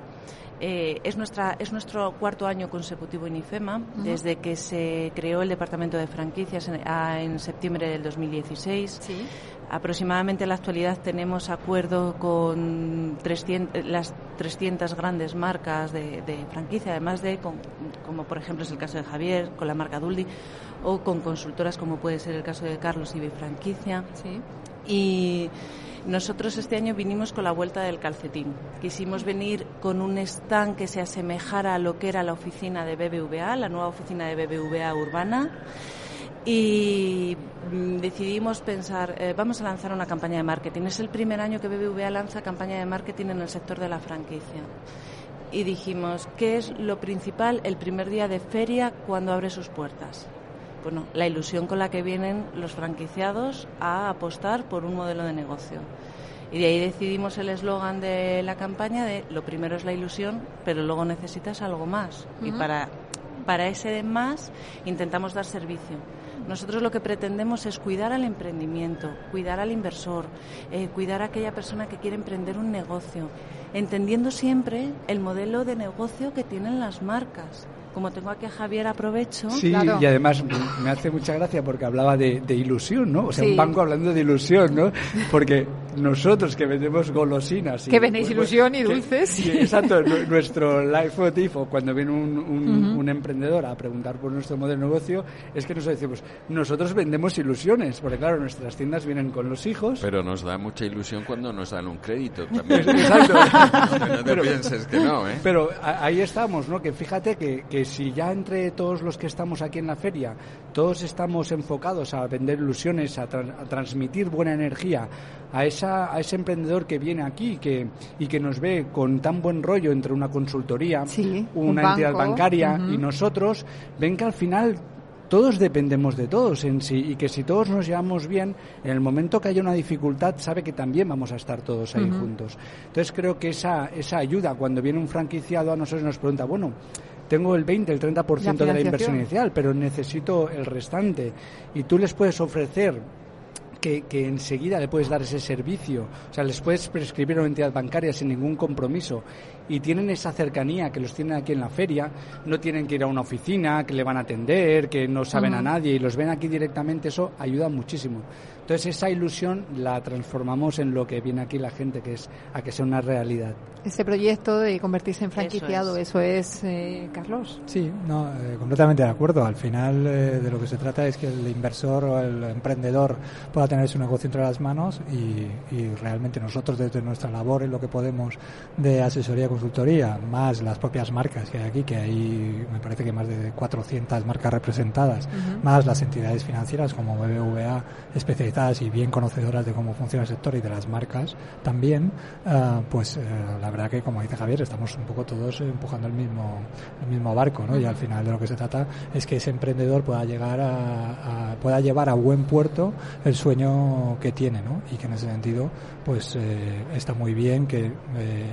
eh, es, nuestra, es nuestro cuarto año consecutivo en IFEMA, desde que se creó el Departamento de Franquicias en, en septiembre del 2016. Sí. Aproximadamente en la actualidad tenemos acuerdo con 300, las 300 grandes marcas de, de franquicia, además de, como por ejemplo es el caso de Javier, con la marca Duldi, o con consultoras como puede ser el caso de Carlos y Franquicia. Sí. Y nosotros este año vinimos con la vuelta del calcetín. Quisimos venir con un stand que se asemejara a lo que era la oficina de BBVA, la nueva oficina de BBVA urbana y mm, decidimos pensar, eh, vamos a lanzar una campaña de marketing. Es el primer año que BBVA lanza campaña de marketing en el sector de la franquicia. Y dijimos, ¿qué es lo principal el primer día de feria cuando abre sus puertas? Bueno, la ilusión con la que vienen los franquiciados a apostar por un modelo de negocio. Y de ahí decidimos el eslogan de la campaña de lo primero es la ilusión, pero luego necesitas algo más. Y para, para ese de más intentamos dar servicio. Nosotros lo que pretendemos es cuidar al emprendimiento, cuidar al inversor, eh, cuidar a aquella persona que quiere emprender un negocio, entendiendo siempre el modelo de negocio que tienen las marcas como tengo aquí a Javier, aprovecho. Sí, y además me hace mucha gracia porque hablaba de, ilusión, ¿no? O sea, un banco hablando de ilusión, ¿no? Porque nosotros que vendemos golosinas... que vendéis ilusión y dulces. exacto, nuestro life o cuando viene un, emprendedor a preguntar por nuestro modelo de negocio, es que nosotros decimos, nosotros vendemos ilusiones, porque claro, nuestras tiendas vienen con los hijos. Pero nos da mucha ilusión cuando nos dan un crédito también. exacto. no te pero, pienses que no, ¿eh? Pero ahí estamos, ¿no? Que fíjate que si ya entre todos los que estamos aquí en la feria, todos estamos enfocados a vender ilusiones, a, transmitir buena energía a, esa, a ese emprendedor que viene aquí que, y que nos ve con tan buen rollo entre una consultoría, una entidad bancaria y nosotros, ven que al final todos dependemos de todos en sí y que si todos nos llevamos bien, en el momento que haya una dificultad, sabe que también vamos a estar todos ahí juntos. Entonces creo que esa, esa ayuda, cuando viene un franquiciado a nosotros nos pregunta, bueno, tengo el 20, el 30% de la inversión inicial, pero necesito el restante. Y tú les puedes ofrecer que, que, enseguida le puedes dar ese servicio. O sea, les puedes prescribir una entidad bancaria sin ningún compromiso y tienen esa cercanía que los tienen aquí en la feria, no tienen que ir a una oficina, que le van a atender, que no saben a nadie y los ven aquí directamente, eso ayuda muchísimo. Entonces esa ilusión la transformamos en lo que viene aquí la gente, que es a que sea una realidad. Ese proyecto de convertirse en franquiciado, eso es, eh, Carlos. Sí, no, eh, completamente de acuerdo. Al final eh, de lo que se trata es que el inversor o el emprendedor pueda tener su negocio entre las manos y, realmente nosotros desde nuestra labor en lo que podemos de asesoría y consultoría, más las propias marcas que hay aquí, que hay me parece que más de 400 marcas representadas, más las entidades financieras como BBVA especializadas y bien conocedoras de cómo funciona el sector y de las marcas también, eh, pues eh, la verdad que, como dice Javier, estamos un poco todos empujando el mismo, el mismo barco, ¿no? Y al final de lo que se trata es que ese emprendedor pueda llegar a, pueda llevar a buen puerto el sueño que tiene, ¿no? Y que en ese sentido, pues eh, está muy bien que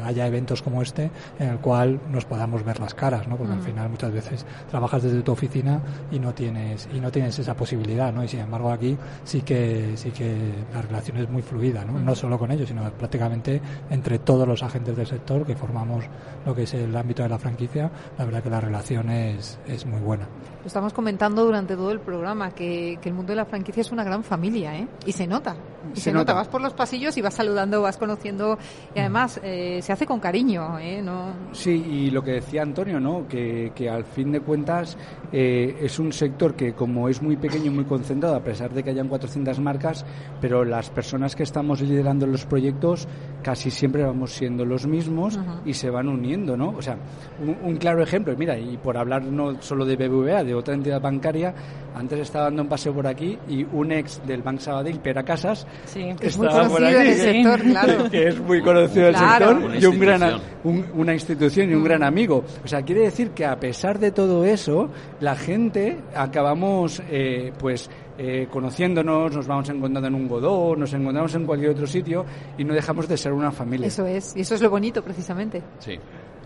haya eventos como este en el cual nos podamos ver las caras, ¿no? Porque al final muchas veces trabajas desde tu oficina y no tienes y no tienes esa posibilidad, ¿no? Y sin embargo aquí sí que sí que la relación es muy fluida, ¿no? no solo con ellos, sino prácticamente entre todos los agentes del sector que formamos lo que es el ámbito de la franquicia, la verdad que la relación es, es muy buena. Lo estamos comentando durante todo el programa, que, que el mundo de la franquicia es una gran familia, ¿eh? Y se nota. se, nota. vas por los pasillos y vas saludando, vas conociendo y además eh, se hace con cariño, ¿eh? No... Sí, y lo que decía Antonio, ¿no? Que, que al fin de cuentas eh, es un sector que como es muy pequeño y muy concentrado, a pesar de que hayan 400 marcas, pero las personas que estamos liderando los proyectos casi siempre vamos siendo los mismos y se van uniendo, ¿no? O sea, un, claro ejemplo, mira, y por hablar no solo de BBVA, de otra entidad bancaria, antes estaba dando un paseo por aquí y un ex del Banco Sabadell, Pera Casas, sí, es muy conocido en el sector, claro. que es muy conocido del sector y un gran, una institución y un gran amigo. O sea, quiere decir que a pesar de todo eso, la gente acabamos, eh, pues, eh, conociéndonos, nos vamos encontrando en un godó, nos encontramos en cualquier otro sitio y no dejamos de ser una familia. Eso es, y eso es lo bonito precisamente. Sí,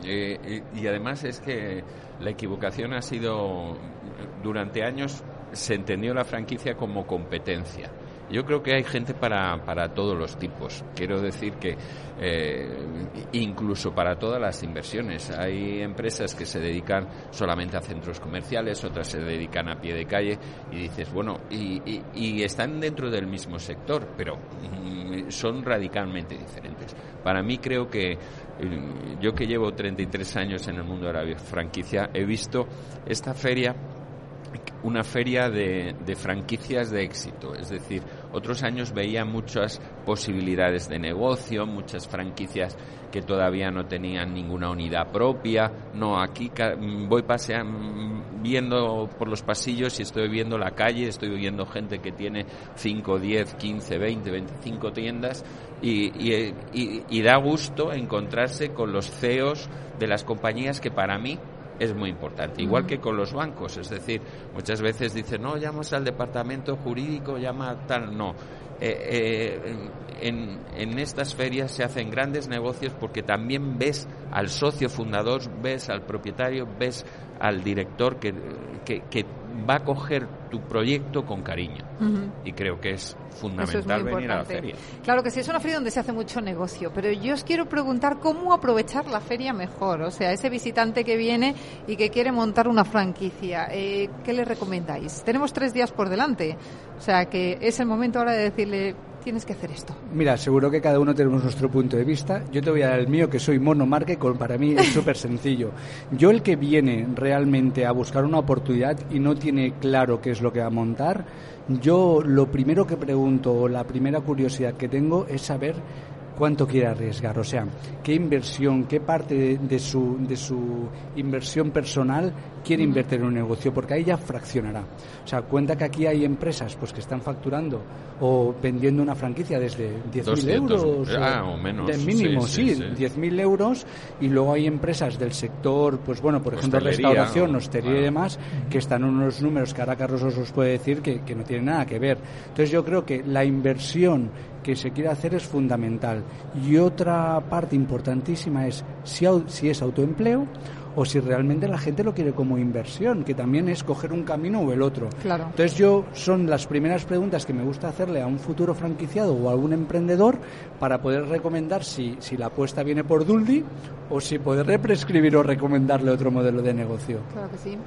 eh, y, además es que la equivocación ha sido, durante años se entendió la franquicia como competencia. Yo creo que hay gente para, para todos los tipos. Quiero decir que eh, incluso para todas las inversiones. Hay empresas que se dedican solamente a centros comerciales, otras se dedican a pie de calle y dices, bueno, y, y, están dentro del mismo sector, pero mm, son radicalmente diferentes. Para mí creo que mm, yo que llevo 33 años en el mundo de la franquicia, he visto esta feria una feria de, de, franquicias de éxito. Es decir, otros años veía muchas posibilidades de negocio, muchas franquicias que todavía no tenían ninguna unidad propia. No, aquí voy paseando, viendo por los pasillos y estoy viendo la calle, estoy viendo gente que tiene 5, 10, 15, 20, 25 tiendas y, y, y, y da gusto encontrarse con los CEOs de las compañías que para mí es muy importante. Igual que con los bancos, es decir, muchas veces dicen, no, llamas al departamento jurídico, llama tal, no. Eh, eh, en, en, estas ferias se hacen grandes negocios porque también ves al socio fundador, ves al propietario, ves al director que, que, va a coger tu proyecto con cariño. Y creo que es fundamental venir a la feria. Claro que sí, es una feria donde se hace mucho negocio, pero yo os quiero preguntar cómo aprovechar la feria mejor. O sea, ese visitante que viene y que quiere montar una franquicia, eh, ¿qué le recomendáis? Tenemos tres días por delante, o sea que es el momento ahora de decirle, tienes que hacer esto? Mira, seguro que cada uno tenemos nuestro punto de vista. Yo te voy a dar el mío, que soy monomarque, para mí es súper sencillo. Yo el que viene realmente a buscar una oportunidad y no tiene claro qué es lo que va a montar, yo lo primero que pregunto, la primera curiosidad que tengo es saber cuánto quiere arriesgar, o sea, qué inversión, qué parte de, su, de su inversión personal quiere invertir en un negocio, porque ahí ya fraccionará. O sea, cuenta que aquí hay empresas pues que están facturando o vendiendo una franquicia desde 10.000 euros. Ah, o menos. De mínimo, sí, 10.000 euros. Y luego hay empresas del sector, pues bueno, por ejemplo, restauración, hostelería y demás, que están en unos números que ahora Carlos os puede decir que, que no tienen nada que ver. Entonces yo creo que la inversión que se quiere hacer es fundamental. Y otra parte importantísima es si, si es autoempleo o si realmente la gente lo quiere como inversión, que también es coger un camino o el otro. Claro. Entonces yo son las primeras preguntas que me gusta hacerle a un futuro franquiciado o a algún emprendedor para poder recomendar si, si la apuesta viene por Duldi o si poder prescribir o recomendarle otro modelo de negocio. Claro que sí.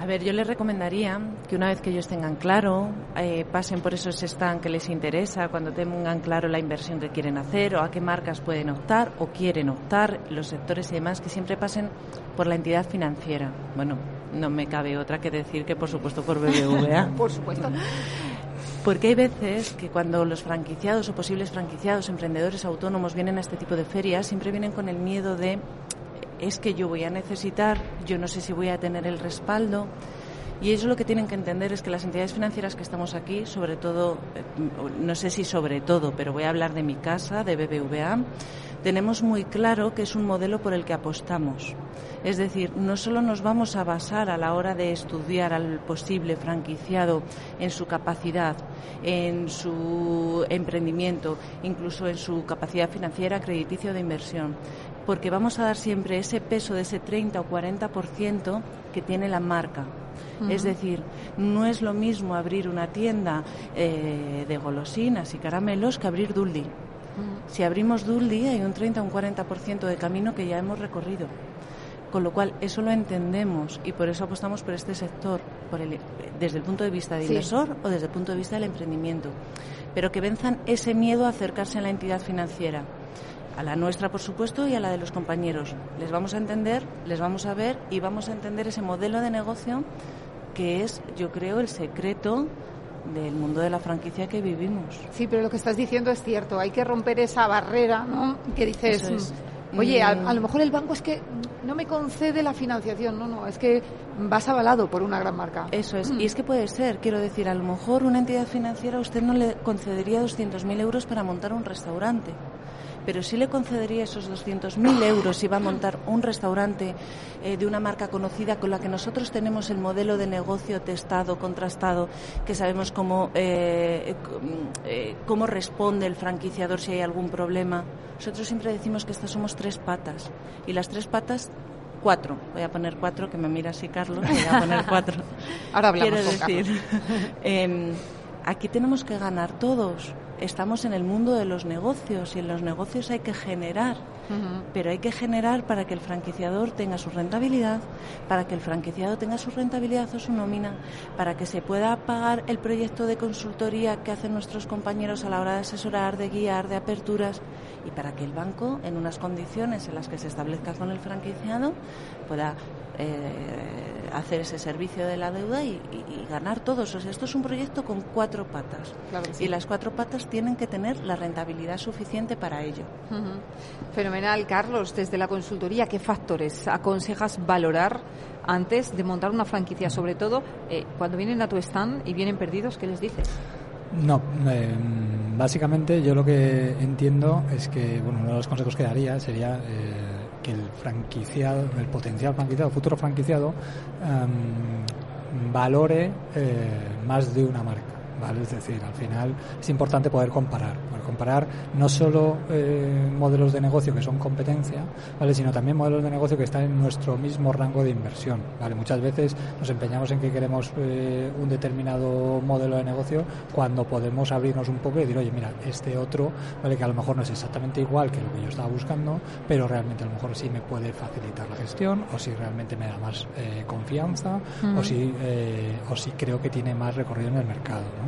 A ver, yo les recomendaría que una vez que ellos tengan claro, eh, pasen por esos stands que les interesa, cuando tengan claro la inversión que quieren hacer o a qué marcas pueden optar o quieren optar, los sectores y demás, que siempre pasen por la entidad financiera. Bueno, no me cabe otra que decir que por supuesto por BBVA. por supuesto. Porque hay veces que cuando los franquiciados o posibles franquiciados, emprendedores autónomos vienen a este tipo de ferias, siempre vienen con el miedo de es que yo voy a necesitar, yo no sé si voy a tener el respaldo. Y eso lo que tienen que entender es que las entidades financieras que estamos aquí, sobre todo, eh, no sé si sobre todo, pero voy a hablar de mi casa, de BBVA, tenemos muy claro que es un modelo por el que apostamos. Es decir, no solo nos vamos a basar a la hora de estudiar al posible franquiciado en su capacidad, en su emprendimiento, incluso en su capacidad financiera, crediticio de inversión, porque vamos a dar siempre ese peso de ese 30 o 40% que tiene la marca. Es decir, no es lo mismo abrir una tienda eh, de golosinas y caramelos que abrir Duldi. Si abrimos Duldi hay un 30 o un 40% de camino que ya hemos recorrido. Con lo cual, eso lo entendemos y por eso apostamos por este sector, por el desde el punto de vista del Sí. inversor o desde el punto de vista del emprendimiento, pero que venzan ese miedo a acercarse a la entidad financiera. A la nuestra, por supuesto, y a la de los compañeros. Les vamos a entender, les vamos a ver y vamos a entender ese modelo de negocio que es, yo creo, el secreto del mundo de la franquicia que vivimos. Sí, pero lo que estás diciendo es cierto. Hay que romper esa barrera, ¿no? Que dices, es. mm, oye, a, a lo mejor el banco es que no me concede la financiación. No, no, es que vas avalado por una gran marca. Eso es. Mm. Y es que puede ser, quiero decir, a lo mejor una entidad financiera a usted no le concedería 200.000 euros para montar un restaurante. Pero sí le concedería esos 200.000 euros si va a montar un restaurante eh, de una marca conocida con la que nosotros tenemos el modelo de negocio testado, contrastado, que sabemos cómo, eh, c- eh, cómo responde el franquiciador si hay algún problema. Nosotros siempre decimos que estas somos tres patas. Y las tres patas cuatro. Voy a poner cuatro, que me mira así Carlos. Voy a poner cuatro. Ahora hablamos Quiero con decir, em, aquí tenemos que ganar todos. Estamos en el mundo de los negocios y en los negocios hay que generar. Pero hay que generar para que el franquiciador tenga su rentabilidad, para que el franquiciado tenga su rentabilidad o su nómina, para que se pueda pagar el proyecto de consultoría que hacen nuestros compañeros a la hora de asesorar, de guiar, de aperturas, y para que el banco, en unas condiciones en las que se establezca con el franquiciado, pueda eh, hacer ese servicio de la deuda y, y- y ganar todos. O sea, esto es un proyecto con cuatro patas. Claro que sí. Y las cuatro patas tienen que tener la rentabilidad suficiente para ello. Fenomenal, Carlos. Desde la consultoría, ¿qué factores aconsejas valorar antes de montar una franquicia? Sobre todo, eh, cuando vienen a tu stand y vienen perdidos, ¿qué les dices? No, eh, básicamente yo lo que entiendo es que bueno, uno de los consejos que daría sería eh, el franquiciado, el potencial franquiciado, futuro franquiciado, em, valore eh, más de una marca. ¿Vale? Es decir, al final es importante poder comparar, poder comparar no solo eh, modelos de negocio que son competencia, ¿vale? sino también modelos de negocio que están en nuestro mismo rango de inversión. ¿vale? Muchas veces nos empeñamos en que queremos eh, un determinado modelo de negocio cuando podemos abrirnos un poco y decir, oye, mira, este otro, ¿vale? que a lo mejor no es exactamente igual que lo que yo estaba buscando, pero realmente a lo mejor sí me puede facilitar la gestión, o si realmente me da más eh, confianza, o, si, o si creo que tiene más recorrido en el mercado. ¿no?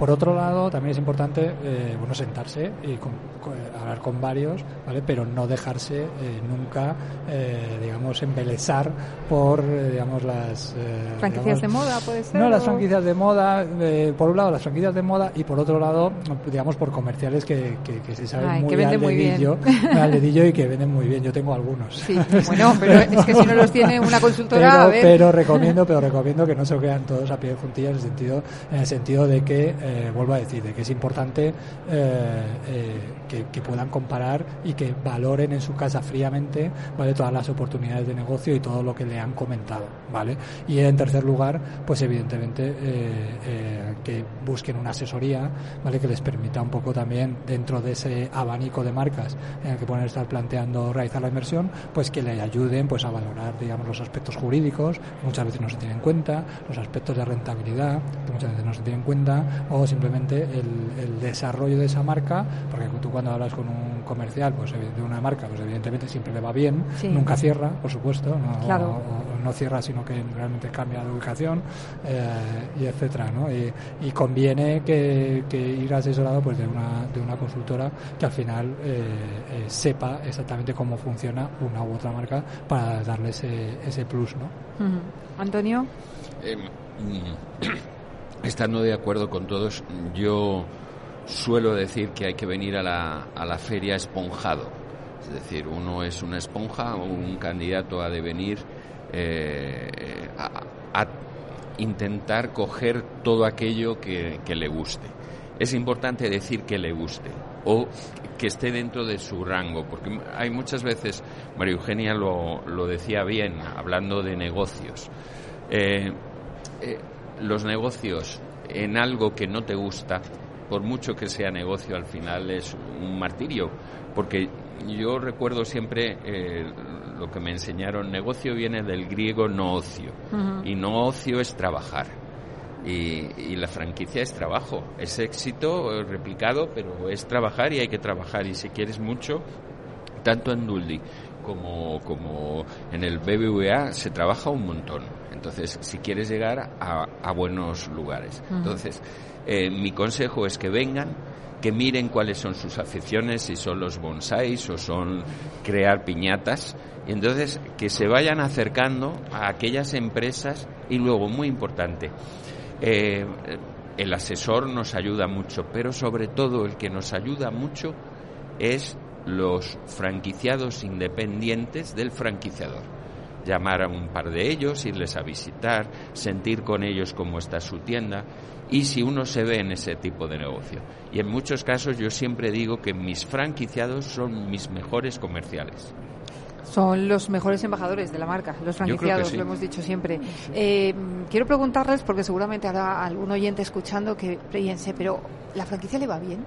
Por otro lado, también es importante eh, bueno, sentarse y con- con- hablar con varios, ¿vale? pero no dejarse eh, nunca, eh, digamos, embelesar por, eh, digamos, las... eh, ¿Franquicias digamos, de moda, puede ser? no, las franquicias de moda, eh, por un lado las franquicias de moda y por otro lado, digamos, por comerciales que, que, que se saben Ay, muy que al muy bien. dedillo, al dedillo y que venden muy bien. Yo tengo algunos. Sí, bueno, pero es que si no los tiene una consultora, pero, a ver. pero recomiendo, pero recomiendo que no se lo quedan todos a pie de juntillas en el sentido, en el sentido de que, eh, vuelvo a decir, de que es importante eh, eh, que, que puedan comparar y que valoren en su casa fríamente, ¿vale? Todas las oportunidades de negocio y todo lo que le han comentado, ¿vale? Y en tercer lugar, pues evidentemente eh, eh, que busquen una asesoría, ¿vale? Que les permita un poco también dentro de ese abanico de marcas en el que pueden estar planteando realizar la inversión, pues que le ayuden pues a valorar, digamos, los aspectos jurídicos, que muchas veces no se tienen en cuenta, los aspectos de rentabilidad, que muchas veces no se tienen en cuenta, o simplemente el, el desarrollo de esa marca, porque tú cuando hablas con un comercial, pues de una marca, pues evidentemente siempre le va bien, Sí. nunca cierra, por supuesto, no, Claro. o- o no cierra, sino que realmente cambia de ubicación eh, y etcétera, ¿no? Y, y conviene que, que ir asesorado pues de una, de una consultora que al final eh, eh, sepa exactamente cómo funciona una u otra marca para darle ese, ese plus, ¿no? Ujú. Antonio, Eh, mm, estando de acuerdo con todos, yo suelo decir que hay que venir a la, a la feria esponjado. Es decir, uno es una esponja, un candidato a devenir eh, a, intentar coger todo aquello que, le guste. Es importante decir que le guste o que esté dentro de su rango, porque hay muchas veces, María Eugenia lo, decía bien, hablando de negocios. Eh, eh, los negocios en algo que no te gusta, por mucho que sea negocio, al final es un martirio. Porque yo recuerdo siempre lo que me enseñaron, negocio viene del griego no ocio. Y no ocio es trabajar. Y, y la franquicia es trabajo, es éxito replicado, pero es trabajar y hay que trabajar. Y si quieres mucho, tanto en Duldi como, como en el BBVA se trabaja un montón. Entonces, si quieres llegar a, buenos lugares. Entonces, eh, mi consejo es que vengan, que miren cuáles son sus aficiones, si son los bonsáis o son crear piñatas, y entonces que se vayan acercando a aquellas empresas y luego, muy importante, eh, el asesor nos ayuda mucho, pero sobre todo el que nos ayuda mucho es los franquiciados independientes del franquiciador. Llamar a un par de ellos, irles a visitar, sentir con ellos cómo está su tienda y si uno se ve en ese tipo de negocio. Y en muchos casos yo siempre digo que mis franquiciados son mis mejores comerciales. Son los mejores embajadores de la marca, los franquiciados, lo hemos dicho siempre. Eh, quiero preguntarles, porque seguramente habrá algún oyente escuchando que piense, pero ¿la franquicia le va bien?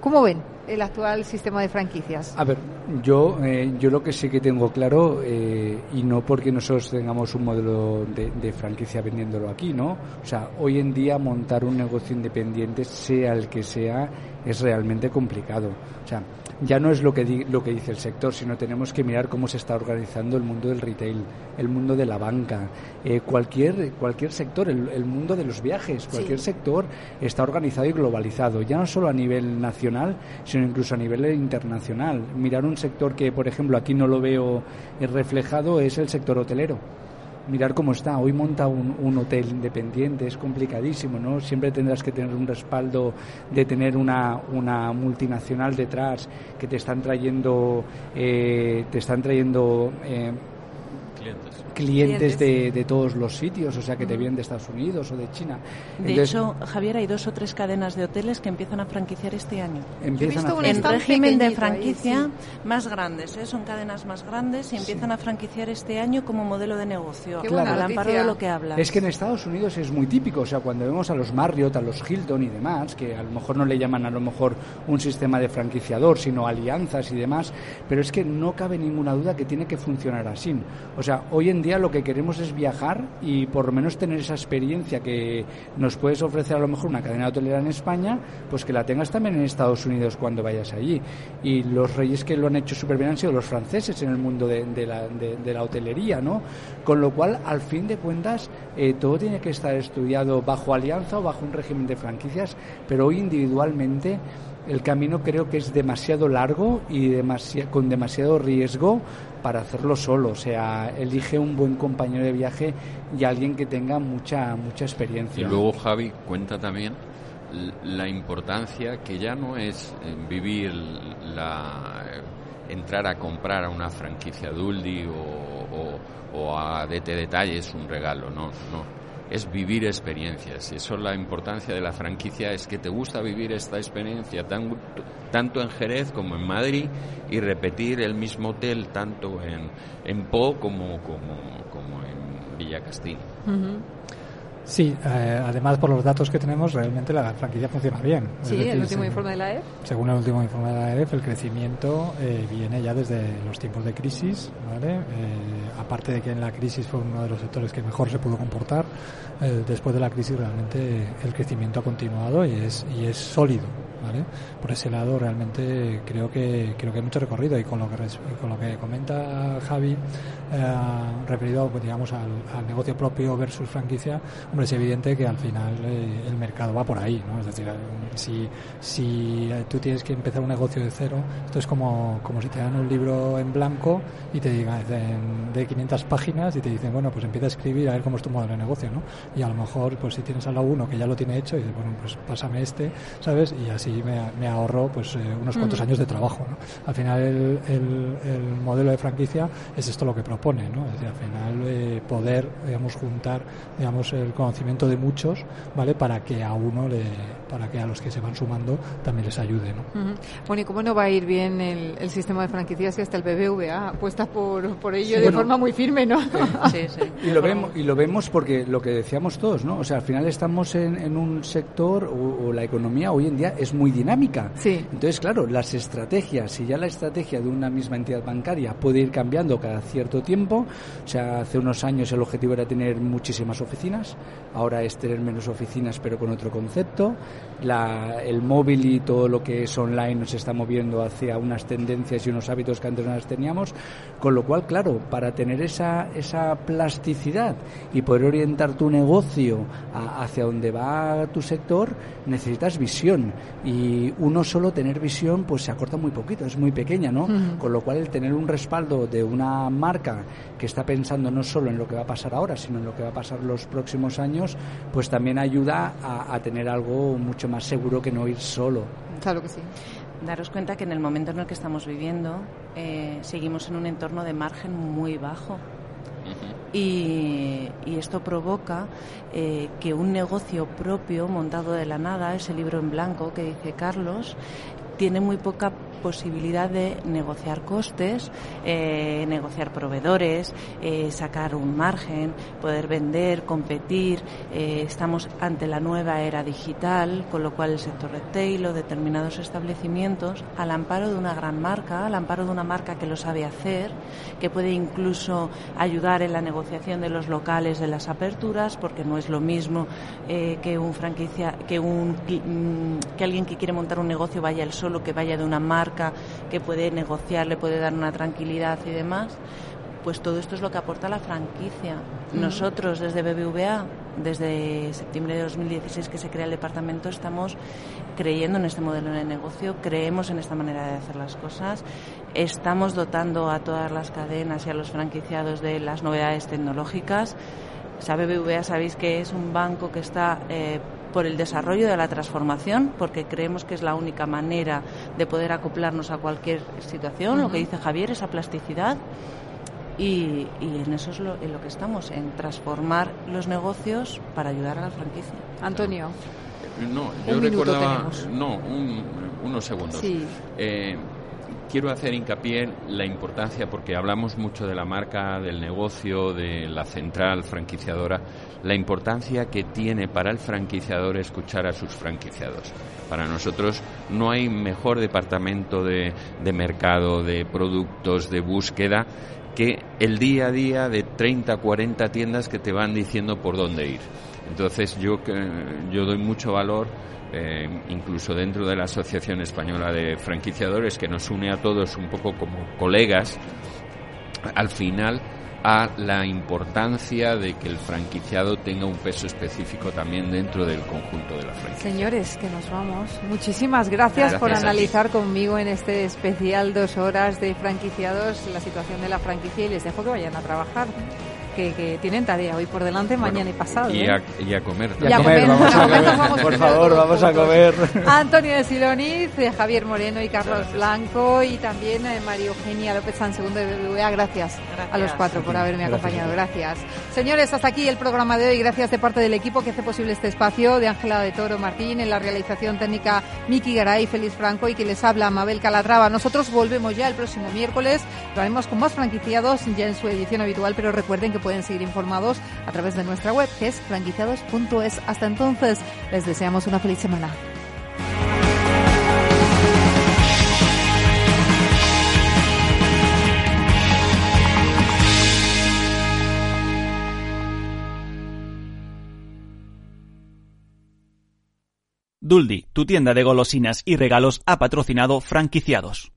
¿Cómo ven el actual sistema de franquicias? A ver, yo, eh, yo lo que sí que tengo claro, eh, y no porque nosotros tengamos un modelo de, de, franquicia vendiéndolo aquí, ¿no? O sea, hoy en día montar un negocio independiente, sea el que sea, es realmente complicado. O sea, ya no es lo que, lo que dice el sector, sino tenemos que mirar cómo se está organizando el mundo del retail, el mundo de la banca, eh, cualquier, cualquier sector, el, mundo de los viajes, cualquier sector está organizado y globalizado, ya no solo a nivel nacional, sino incluso a nivel internacional. Mirar un sector que, por ejemplo, aquí no lo veo reflejado es el sector hotelero mirar cómo está. Hoy monta un, un, hotel independiente, es complicadísimo, ¿no? Siempre tendrás que tener un respaldo de tener una, una multinacional detrás que te están trayendo, eh, te están trayendo eh, clientes de, de, todos los sitios, o sea, que te vienen de Estados Unidos o de China. De hecho, Javier, hay dos o tres cadenas de hoteles que empiezan a franquiciar este año. Empiezan a en régimen de franquicia más grandes, ¿eh? son cadenas más grandes y empiezan a franquiciar este año como modelo de negocio. claro, al amparo de lo que hablas. Es que en Estados Unidos es muy típico, o sea, cuando vemos a los Marriott, a los Hilton y demás, que a lo mejor no le llaman a lo mejor un sistema de franquiciador, sino alianzas y demás, pero es que no cabe ninguna duda que tiene que funcionar así. O sea, hoy en día lo que queremos es viajar y por lo menos tener esa experiencia que nos puedes ofrecer a lo mejor una cadena hotelera en España, pues que la tengas también en Estados Unidos cuando vayas allí. Y los reyes que lo han hecho súper bien han sido los franceses en el mundo de, la, de, la, hotelería, ¿no? Con lo cual, al fin de cuentas, eh, todo tiene que estar estudiado bajo alianza o bajo un régimen de franquicias, pero hoy individualmente el camino creo que es demasiado largo y con demasiado riesgo para hacerlo solo. O sea, elige un buen compañero de viaje y alguien que tenga mucha, mucha experiencia. Y luego, Javi, cuenta también la importancia que ya no es eh, vivir la entrar a comprar a una franquicia Duldi o, o, a DT Detalles un regalo, no, no es vivir experiencias. Y eso es la importancia de la franquicia, es que te gusta vivir esta experiencia tanto en Jerez como en Madrid y repetir el mismo hotel tanto en, en Po como, como, como en Villa Castillo. Sí, eh, además por los datos que tenemos, realmente la franquicia funciona bien. Sí, el último informe de la EF. Según el último informe de la EF, el crecimiento eh, viene ya desde los tiempos de crisis, ¿vale? Eh, aparte de que en la crisis fue uno de los sectores que mejor se pudo comportar, después de la crisis realmente el crecimiento ha continuado y es, y es sólido, ¿vale? Por ese lado realmente creo que creo que hay mucho recorrido y con lo que con lo que comenta Javi referido digamos al, negocio propio versus franquicia Hombre, es evidente que al final eh, el mercado va por ahí, ¿no? Es decir, si, si tú tienes que empezar un negocio de cero, esto es como, como si te dan un libro en blanco y te digan de 500 páginas y te dicen, bueno, pues empieza a escribir a ver cómo es tu modelo de negocio, ¿no? Y a lo mejor, pues si tienes a la uno que ya lo tiene hecho y dices, bueno, pues pásame este, ¿sabes? Y así me, me ahorro, pues, eh, unos cuantos años de trabajo, ¿no? Al final el, el, el, modelo de franquicia es esto lo que propone, ¿no? Es decir, al final eh, poder, digamos, juntar, digamos, el conocimiento de muchos, ¿vale? Para que a uno le, para que a los que se van sumando también les ayude, ¿no? Bueno, ¿y cómo no va a ir bien el, sistema de franquicias que hasta el BBVA apuesta por, por ello de forma muy firme, ¿no? Sí, sí. Y lo vemos, y lo vemos porque lo que decíamos todos, ¿no? O sea, al final estamos en, un sector o, la economía hoy en día es muy dinámica. Sí. Entonces, claro, las estrategias, si ya la estrategia de una misma entidad bancaria puede ir cambiando cada cierto tiempo, o sea, hace unos años el objetivo era tener muchísimas oficinas, ahora es tener menos oficinas pero con otro concepto. El móvil y todo lo que es online nos está moviendo hacia unas tendencias y unos hábitos que antes no las teníamos, con lo cual, claro, para tener esa, esa plasticidad y poder orientar tu negocio hacia donde va tu sector, necesitas visión. Y uno solo tener visión pues se acorta muy poquito, es muy pequeña, ¿no? Con lo cual el tener un respaldo de una marca que está pensando no solo en lo que va a pasar ahora, sino en lo que va a pasar los próximos años, pues también ayuda a, tener algo mucho más seguro que no ir solo. Claro que sí daros cuenta que en el momento en el que estamos viviendo eh, seguimos en un entorno de margen muy bajo. Y, esto provoca eh, que un negocio propio montado de la nada, ese libro en blanco que dice Carlos, tiene muy poca posibilidad de negociar costes, eh, negociar proveedores, eh, sacar un margen, poder vender, competir. Eh, estamos ante la nueva era digital, con lo cual el sector retail o determinados establecimientos, al amparo de una gran marca, al amparo de una marca que lo sabe hacer, que puede incluso ayudar en la negociación de los locales de las aperturas, porque no es lo mismo que un franquicia, que un mm, que alguien que quiere montar un negocio vaya el solo que vaya de una marca que puede negociar, le puede dar una tranquilidad y demás, pues todo esto es lo que aporta la franquicia. Nosotros desde BBVA, desde septiembre de 2016 que se crea el departamento, estamos creyendo en este modelo de negocio, creemos en esta manera de hacer las cosas, estamos dotando a todas las cadenas y a los franquiciados de las novedades tecnológicas. O BBVA sabéis que es un banco que está eh, por el desarrollo de la transformación, porque creemos que es la única manera de poder acoplarnos a cualquier situación, lo que dice Javier, esa plasticidad. Y, en eso es lo, en lo que estamos, en transformar los negocios para ayudar a la franquicia. Antonio. No, yo recordaba. No, unos segundos. Sí. Eh, quiero hacer hincapié en la importancia, porque hablamos mucho de la marca, del negocio, de la central franquiciadora, la importancia que tiene para el franquiciador escuchar a sus franquiciados. Para nosotros no hay mejor departamento de, mercado, de productos, de búsqueda, que el día a día de 30, 40 tiendas que te van diciendo por dónde ir. Entonces yo, yo doy mucho valor eh, incluso dentro de la Asociación Española de Franquiciadores, que nos une a todos un poco como colegas, al final a la importancia de que el franquiciado tenga un peso específico también dentro del conjunto de la franquicia. Señores, que nos vamos. Muchísimas gracias, por analizar conmigo en este especial dos horas de franquiciados la situación de la franquicia y les dejo que vayan a trabajar que, tienen tarea hoy por delante, mañana y pasado. Y, ¿eh? a, y a comer también. Y a comer, vamos a comer. por favor, vamos a comer. Antonio de Siloniz, Javier Moreno y Carlos Blanco y también eh, María Eugenia López San Segundo de BBVA. Gracias, a los cuatro por haberme acompañado. Gracias. Señores, hasta aquí el programa de hoy. Gracias de parte del equipo que hace posible este espacio, de Ángela de Toro Martín, en la realización técnica Miki Garay, Félix Franco y que les habla Mabel Calatrava. Nosotros volvemos ya el próximo miércoles. Lo haremos con más franquiciados ya en su edición habitual, pero recuerden que pueden seguir informados a través de nuestra web, que es franquiciados.es. Hasta entonces, les deseamos una feliz semana. Duldi, tu tienda de golosinas y regalos, ha patrocinado franquiciados.